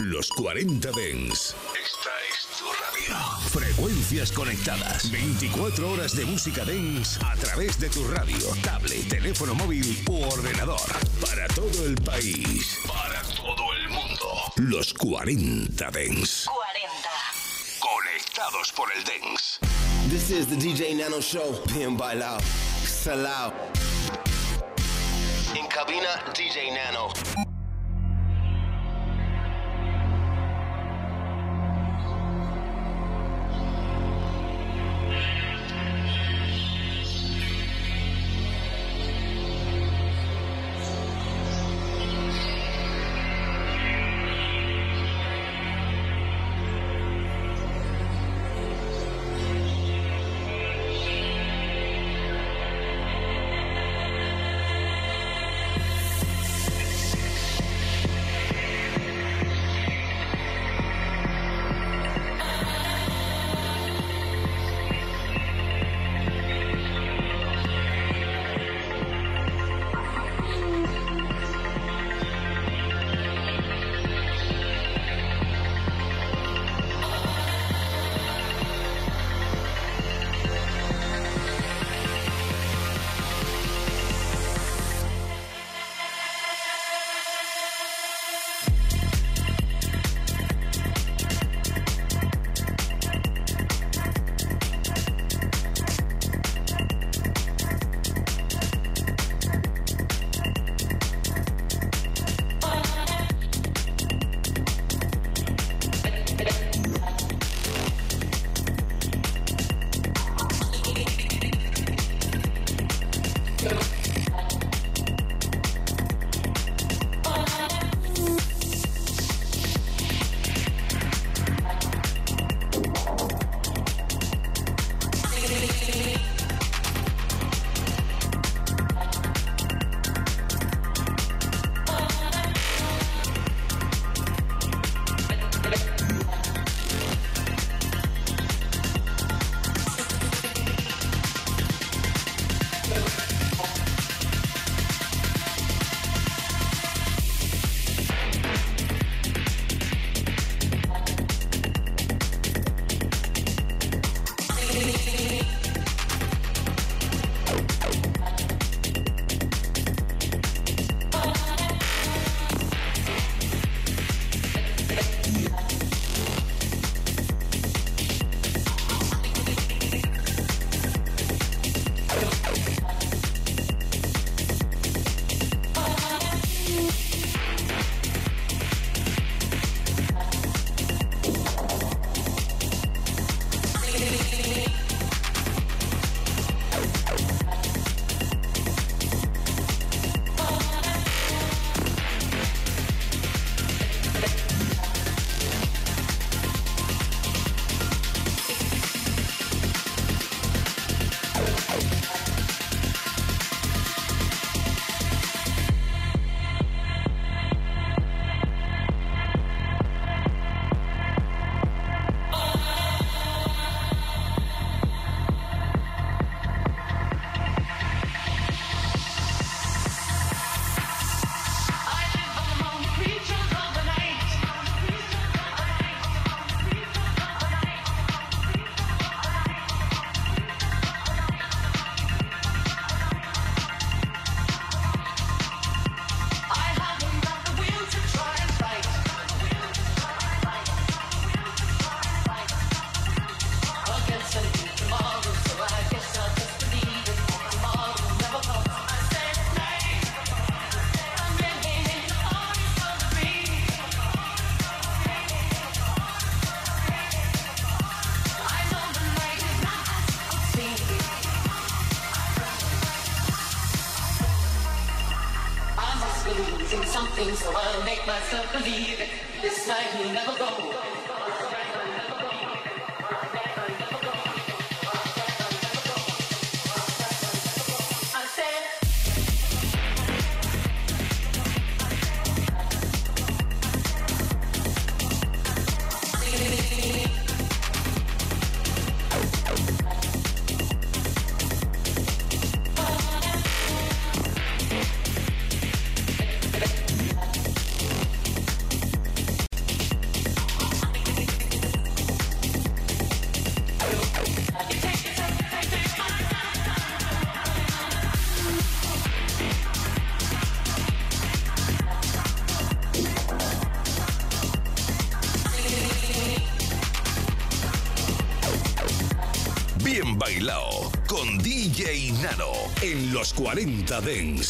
Los 40 Dens. Esta es tu radio. Frecuencias conectadas. 24 horas de música Dens a través de tu radio, tablet, teléfono móvil u ordenador. Para todo el país. Para todo el mundo. Los 40 Dens. 40. Conectados por el Dens. This is the DJ Nano Show. Bien bailado. Salao. En cabina, DJ Nano. Los 40 Dens.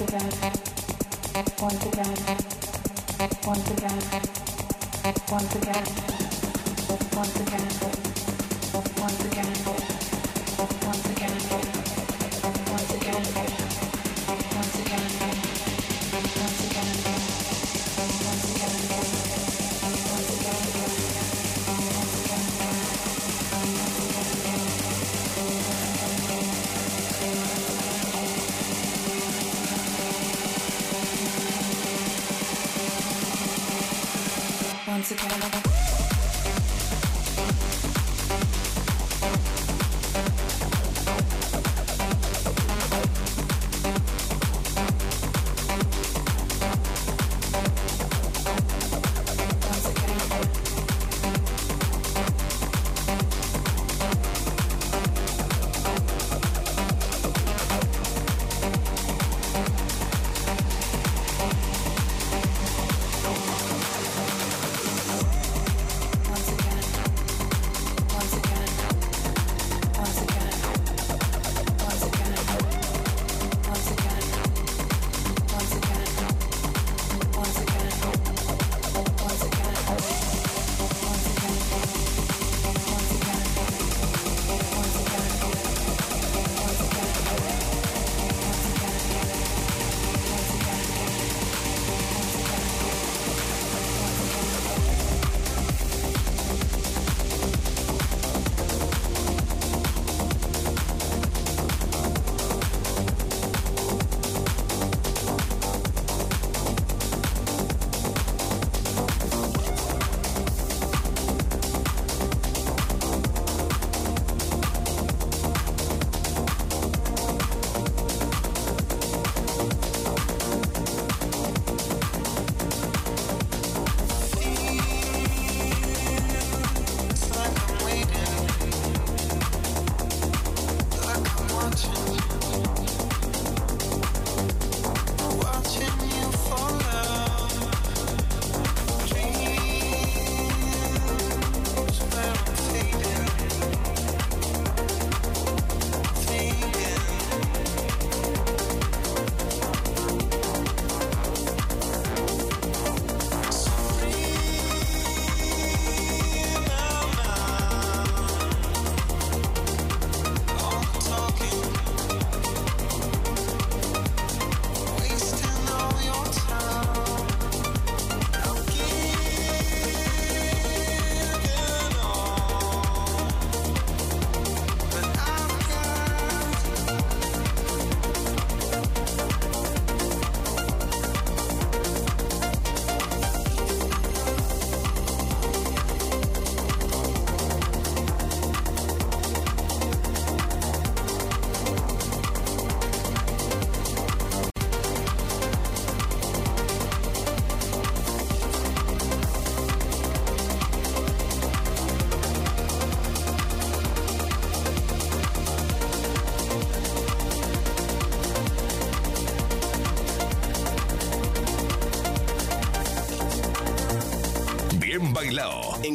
once again, once again, once again.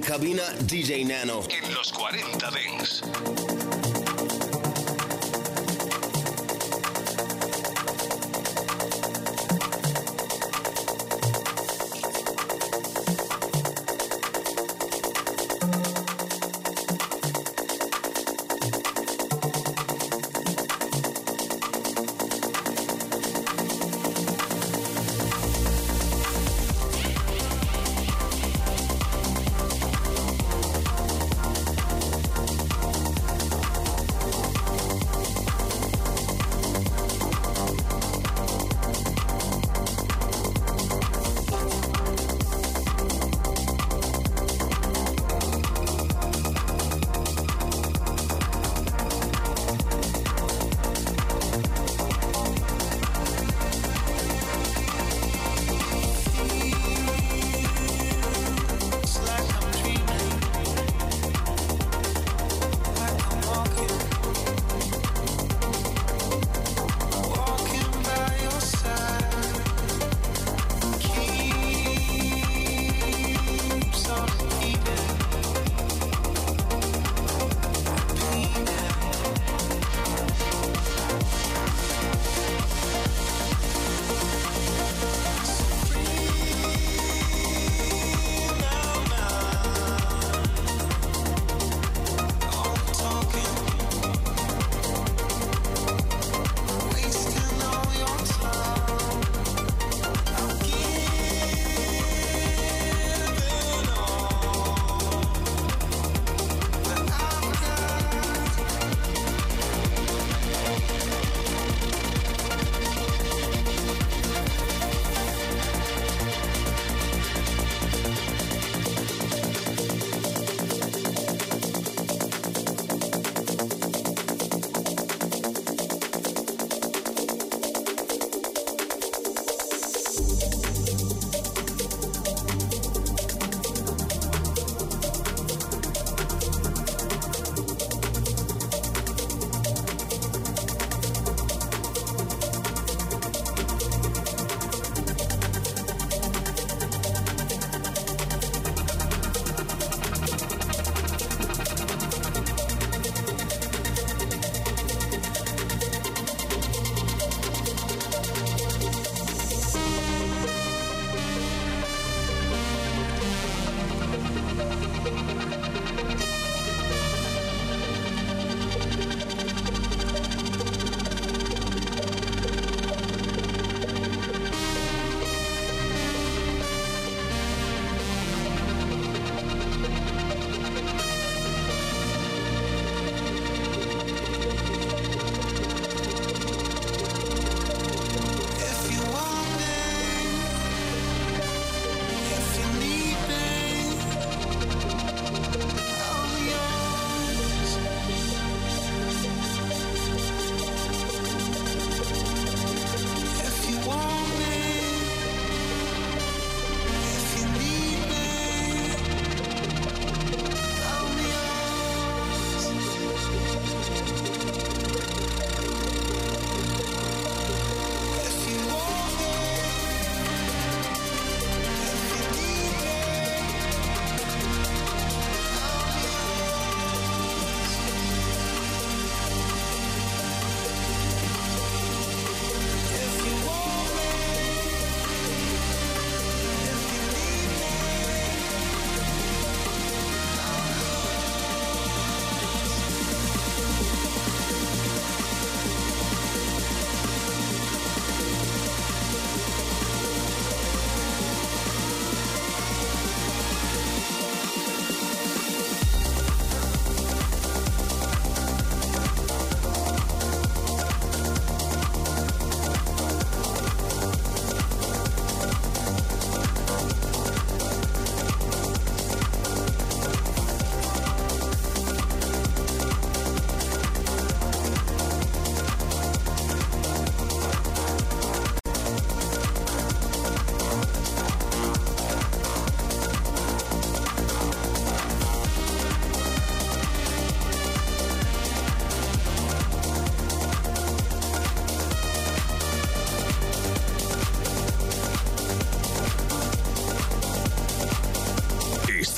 Cabina DJ Nano. En los 40 Dents.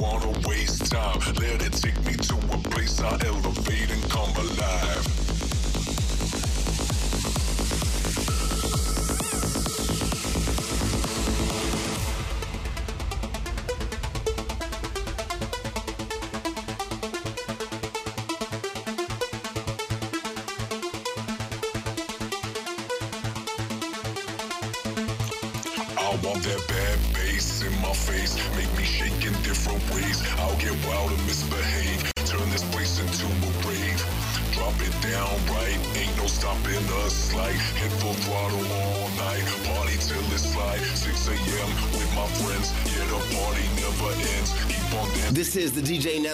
wanna waste time. Let it take me to a place I elevate and come alive.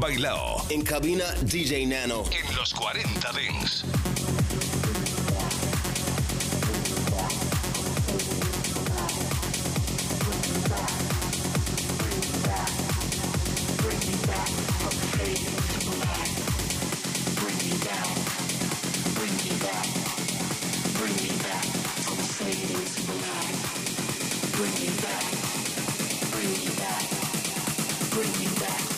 Bailao. En cabina DJ Nano. En los 40 Dings. Bring me back. Bring me back.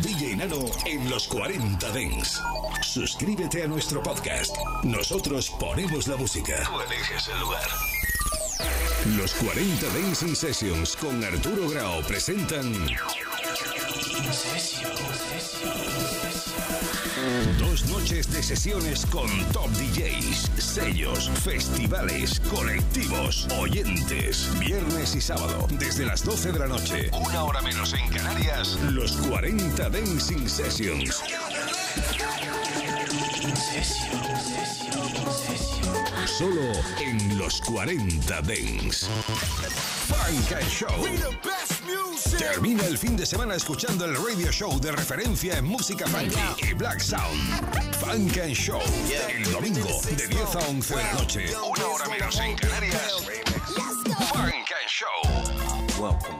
DJ Nano en los 40 Dents. Suscríbete a nuestro podcast. Nosotros ponemos la música. Tú eliges el lugar. Los 40 Dancing Sessions con Arturo Grau presentan. Dos noches de sesiones con top DJs, sellos, festivales, colectivos, oyentes. Viernes y sábado, desde las 12 de la noche, una hora menos en Canarias, los 40 Dancing Sessions. Solo en los 40 Dance. Funk Show. Termina el fin de semana escuchando el radio show de referencia en música funky y black sound. Funk and Show. El domingo de 10 a 11 de la noche. Una hora menos en Canarias. Funk and Show.